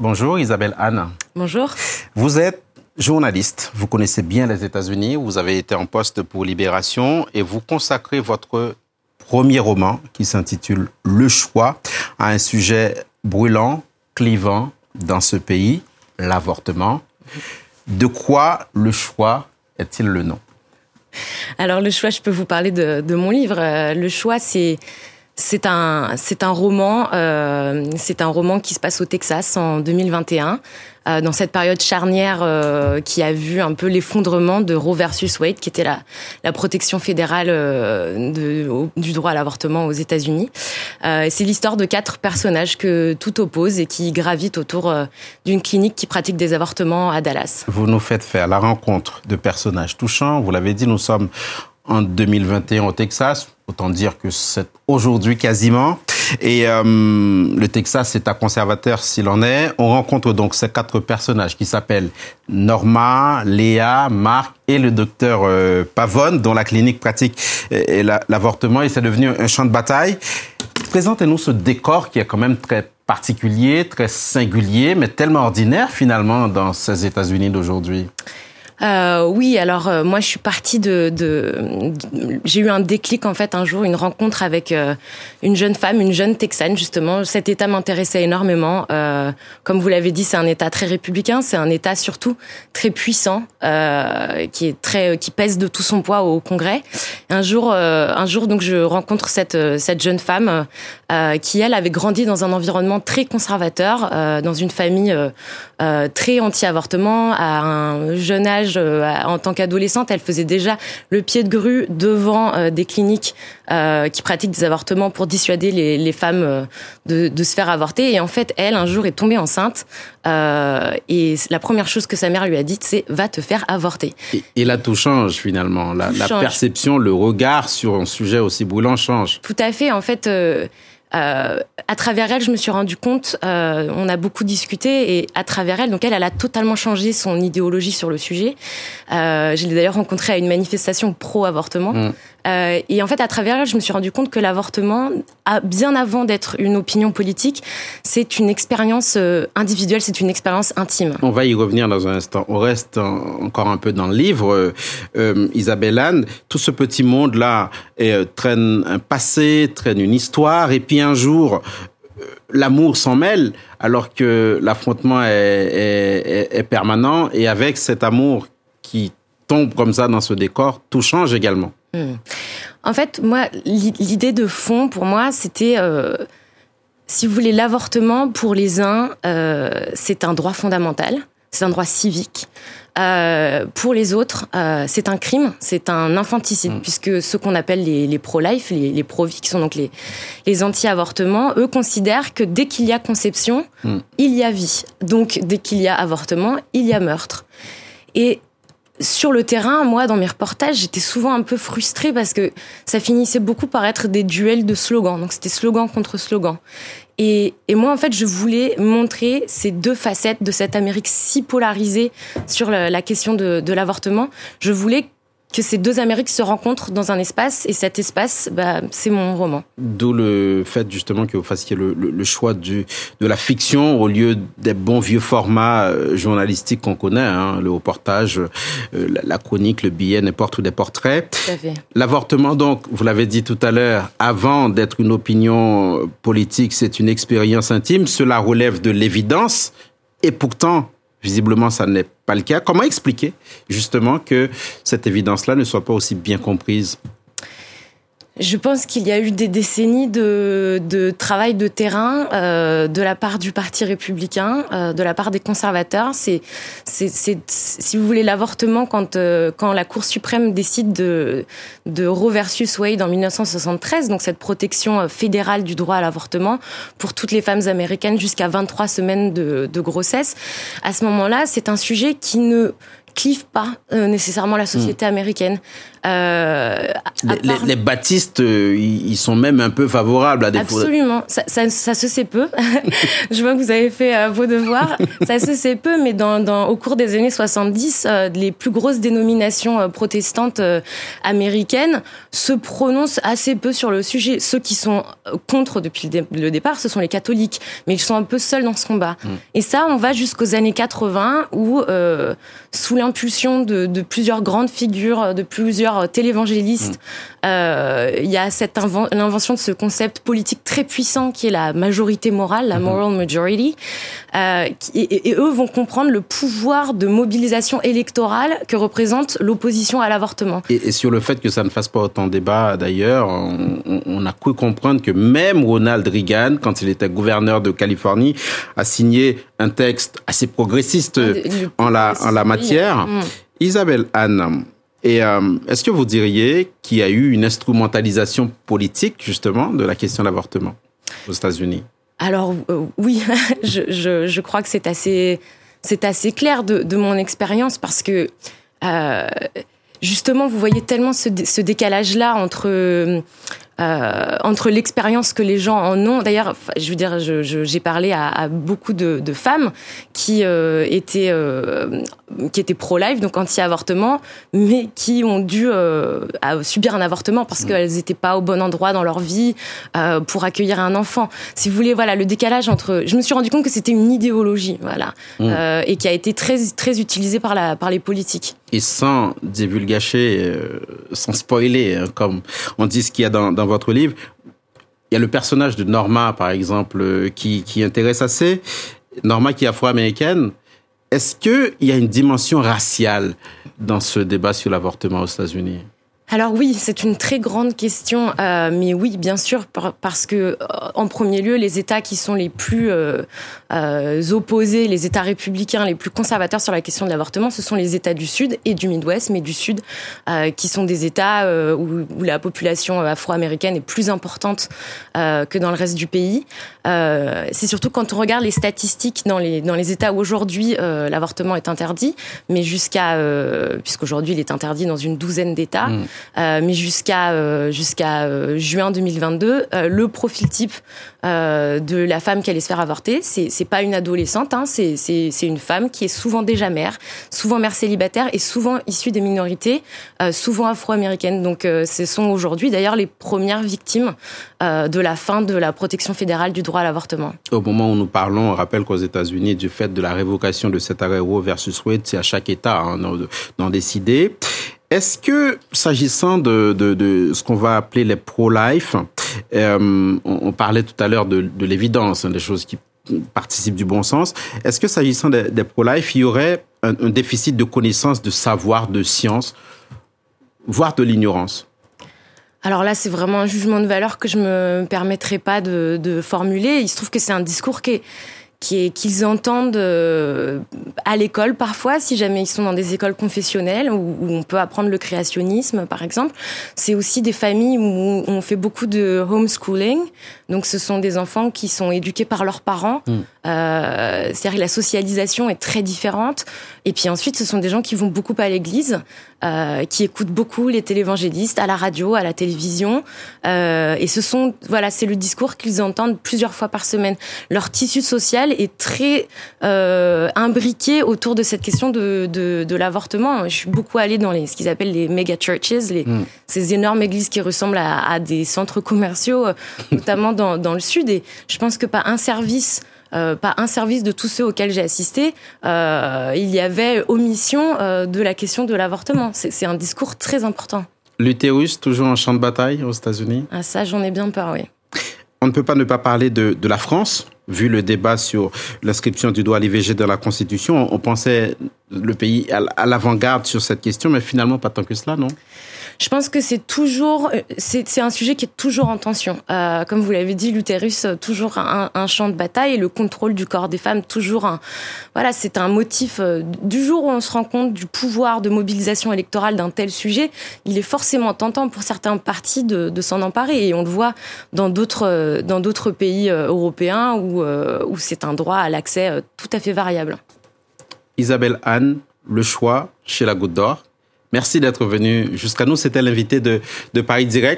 Bonjour Isabelle Anne. Bonjour. Vous êtes journaliste, vous connaissez bien les États-Unis, vous avez été en poste pour Libération et vous consacrez votre premier roman qui s'intitule Le choix à un sujet brûlant, clivant dans ce pays, l'avortement. De quoi le choix est-il le nom? Alors le choix, je peux vous parler de, de mon livre. Euh, le choix, c'est c'est un, c'est un roman, euh, c'est un roman qui se passe au Texas en 2021, euh, dans cette période charnière euh, qui a vu un peu l'effondrement de Roe versus Wade, qui était la, la protection fédérale euh, de, du droit à l'avortement aux États-Unis. Euh, c'est l'histoire de quatre personnages que tout oppose et qui gravitent autour euh, d'une clinique qui pratique des avortements à Dallas. Vous nous faites faire la rencontre de personnages touchants. Vous l'avez dit, nous sommes en 2021 au Texas. Autant dire que c'est aujourd'hui quasiment. Et euh, le Texas est un conservateur s'il en est. On rencontre donc ces quatre personnages qui s'appellent Norma, Léa, Marc et le docteur euh, Pavone, dont la clinique pratique l'avortement. Et c'est devenu un champ de bataille. Présentez-nous ce décor qui est quand même très particulier, très singulier, mais tellement ordinaire finalement dans ces États-Unis d'aujourd'hui. Euh, oui, alors euh, moi je suis partie de, de, j'ai eu un déclic en fait un jour, une rencontre avec euh, une jeune femme, une jeune texane justement. Cet État m'intéressait énormément. Euh, comme vous l'avez dit, c'est un État très républicain, c'est un État surtout très puissant, euh, qui est très, qui pèse de tout son poids au Congrès. Un jour, un jour donc je rencontre cette cette jeune femme qui elle avait grandi dans un environnement très conservateur, dans une famille très anti-avortement, à un jeune âge euh, en tant qu'adolescente, elle faisait déjà le pied de grue devant euh, des cliniques euh, qui pratiquent des avortements pour dissuader les, les femmes de, de, se faire avorter. Et en fait, elle, un jour, est tombée enceinte. et la première chose que sa mère lui a dite, c'est va te faire avorter. Et, et là, tout change finalement. La, la perception, le regard sur un sujet aussi brûlant change. Tout à fait. En fait, euh, à travers elle, je me suis rendu compte, euh, on a beaucoup discuté et à travers elle, donc elle, elle a totalement changé son idéologie sur le sujet. Euh, je l'ai d'ailleurs rencontrée à une manifestation pro-avortement. Mmh. Euh, et en fait, à travers elle, je me suis rendu compte que l'avortement, bien avant d'être une opinion politique, c'est une expérience euh, individuelle, c'est une expérience intime. On va y revenir dans un instant. On reste en, encore un peu dans le livre. Euh, Isabelle Anne, tout ce petit monde-là traîne un passé, traîne une histoire, et puis un jour, l'amour s'en mêle alors que l'affrontement est, est, permanent et avec cet amour qui tombe comme ça dans ce décor, tout change également. Hmm. En fait, moi, l'idée de fond pour moi, c'était, euh, si vous voulez, l'avortement pour les uns, euh, c'est un droit fondamental, c'est un droit civique. Euh, pour les autres, c'est un crime, c'est un infanticide, mmh. puisque ceux qu'on appelle les, les pro-life, les, les pro-vie, qui sont donc les, les anti-avortements, eux considèrent que dès qu'il y a conception, mmh. il y a vie. Donc, dès qu'il y a avortement, il y a meurtre. Et sur le terrain, moi, dans mes reportages, j'étais souvent un peu frustrée parce que ça finissait beaucoup par être des duels de slogans. Donc, c'était slogan contre slogan. Et, moi, en fait, je voulais montrer ces deux facettes de cette Amérique si polarisée sur la, la question de, de l'avortement. Je voulais que ces deux Amériques se rencontrent dans un espace et cet espace, bah, c'est mon roman. D'où le fait justement que vous fassiez le, le, le, choix du, de la fiction au lieu des bons vieux formats euh, journalistiques qu'on connaît, hein, le reportage, euh, la, la, chronique, le billet, n'importe où des portraits. L'avortement, donc, vous l'avez dit tout à l'heure, avant d'être une opinion politique, c'est une expérience intime. Cela relève de l'évidence et pourtant, Visiblement, ça n'est pas le cas. Comment expliquer justement que cette évidence-là ne soit pas aussi bien comprise? Je pense qu'il y a eu des décennies de, de travail de terrain euh, de la part du Parti républicain, euh, de la part des conservateurs. C'est, c'est, c'est si vous voulez, l'avortement quand euh, quand la Cour suprême décide de de Roe versus Wade en 1973, donc cette protection euh, fédérale du droit à l'avortement pour toutes les femmes américaines jusqu'à 23 semaines de, de grossesse. À ce moment-là, c'est un sujet qui ne clive pas nécessairement la société hmm. américaine. Euh, les, les, baptistes, euh, ils sont même un peu favorables à des Absolument, ça, ça, ça, se sait peu. Je vois que vous avez fait euh, vos devoirs. ça se sait peu, mais dans, dans, au cours des années 70, euh, les plus grosses dénominations protestantes américaines se prononcent assez peu sur le sujet. Ceux qui sont contre depuis le, départ, ce sont les catholiques, mais ils sont un peu seuls dans ce combat. Mm. Et ça, on va jusqu'aux années 80 où, sous l'impulsion de, de plusieurs grandes figures, de plusieurs télévangélistes. Mm. Euh, il y a cette l'invention de ce concept politique très puissant qui est la majorité morale, la mm-hmm. moral majority. Euh, et, eux vont comprendre le pouvoir de mobilisation électorale que représente l'opposition à l'avortement. Et, sur le fait que ça ne fasse pas autant débat, d'ailleurs, on, a cru comprendre que même Ronald Reagan, quand il était gouverneur de Californie, a signé un texte assez progressiste en la, en la matière. Mm. Isabelle Anne, et euh, est-ce que vous diriez qu'il y a eu une instrumentalisation politique justement de la question de l'avortement aux États-Unis? Alors euh, oui, je, je, je, crois que c'est assez, c'est assez clair de, de mon expérience parce que euh, justement, vous voyez tellement ce, ce décalage-là entre euh, entre l'expérience que les gens en ont. D'ailleurs, je veux dire, j'ai je, parlé à, à, beaucoup de, de femmes qui euh, étaient euh, qui étaient pro-life, donc anti-avortement, mais qui ont dû subir un avortement parce mmh. qu'elles n'étaient pas au bon endroit dans leur vie pour accueillir un enfant. Si vous voulez, voilà, le décalage entre. Je me suis rendu compte que c'était une idéologie, voilà, mmh. et qui a été très très utilisée par la par les politiques. Et sans divulgacher, sans spoiler, hein, comme on dit ce qu'il y a dans, dans votre livre, il y a le personnage de Norma, par exemple, euh, qui, qui intéresse assez. Norma qui est afro-américaine. Est-ce qu'il y a une dimension raciale dans ce débat sur l'avortement aux États-Unis? Alors oui, c'est une très grande question, euh, mais oui, bien sûr, parce que euh, en premier lieu, les États qui sont les plus euh, euh, opposés, les États républicains les plus conservateurs sur la question de l'avortement, ce sont les États du Sud et du Midwest, mais du Sud, qui sont des États où, où, la population afro-américaine est plus importante que dans le reste du pays. c'est surtout quand on regarde les statistiques dans les dans les États où aujourd'hui l'avortement est interdit, mais jusqu'à puisqu'aujourd'hui il est interdit dans une douzaine d'États. Mmh. Euh, mais jusqu'à euh, jusqu'à euh, juin 2022, le profil type de la femme qui allait se faire avorter, c'est c'est pas une adolescente, hein, c'est c'est une femme qui est souvent déjà mère, souvent mère célibataire et souvent issue des minorités, souvent afro-américaines. Donc ce sont aujourd'hui d'ailleurs les premières victimes de la fin de la protection fédérale du droit à l'avortement. Au moment où nous parlons, on rappelle qu'aux États-Unis, du fait de la révocation de cet arrêt Roe versus Wade, c'est à chaque État hein, d'en décider. Est-ce que, s'agissant de, de, ce qu'on va appeler les pro-life, euh, on, parlait tout à l'heure de, de l'évidence, hein, des choses qui participent du bon sens. Est-ce que, s'agissant des, pro-life, il y aurait un, déficit de connaissance, de savoir, de science, voire de l'ignorance? Alors là, c'est vraiment un jugement de valeur que je me permettrai pas de formuler. Il se trouve que c'est un discours qui est qu'ils entendent euh, à l'école parfois, si jamais ils sont dans des écoles confessionnelles où, on peut apprendre le créationnisme, par exemple. C'est aussi des familles où on fait beaucoup de homeschooling. Donc, ce sont des enfants qui sont éduqués par leurs parents. Mm. Euh, C'est-à-dire que la socialisation est très différente. Et puis ensuite, ce sont des gens qui vont beaucoup à l'église, euh, qui écoutent beaucoup les télévangélistes à la radio, à la télévision. Euh, et ce sont, voilà, c'est le discours qu'ils entendent plusieurs fois par semaine. Leur tissu social est très imbriqué autour de cette question de, de, de l'avortement. Je suis beaucoup allée dans les, ce qu'ils appellent les mega churches, les, mm. ces énormes églises qui ressemblent à, à des centres commerciaux, notamment dans, dans le sud. Et je pense que pas un service euh, pas un service de tous ceux auxquels j'ai assisté, euh, il y avait omission euh, de la question de l'avortement. C'est un discours très important. L'utérus, toujours un champ de bataille aux États-Unis? Ah ça, j'en ai bien peur, oui. On ne peut pas ne pas parler de, de la France, vu le débat sur l'inscription du droit à l'IVG dans la Constitution. On pensait le pays à l'avant-garde sur cette question, mais finalement pas tant que cela, non? Je pense que c'est toujours, c'est un sujet qui est toujours en tension. Euh, comme vous l'avez dit, l'utérus euh, toujours un, champ de bataille le contrôle du corps des femmes toujours un, voilà, c'est un motif euh, du jour où on se rend compte du pouvoir de mobilisation électorale d'un tel sujet, il est forcément tentant pour certains partis de, de s'en emparer et on le voit dans d'autres euh, dans d'autres pays européens où où c'est un droit à l'accès tout à fait variable. Isabelle Anne, le choix chez la Goutte d'Or. Merci d'être venu jusqu'à nous. C'était l'invité de, de Paris Direct.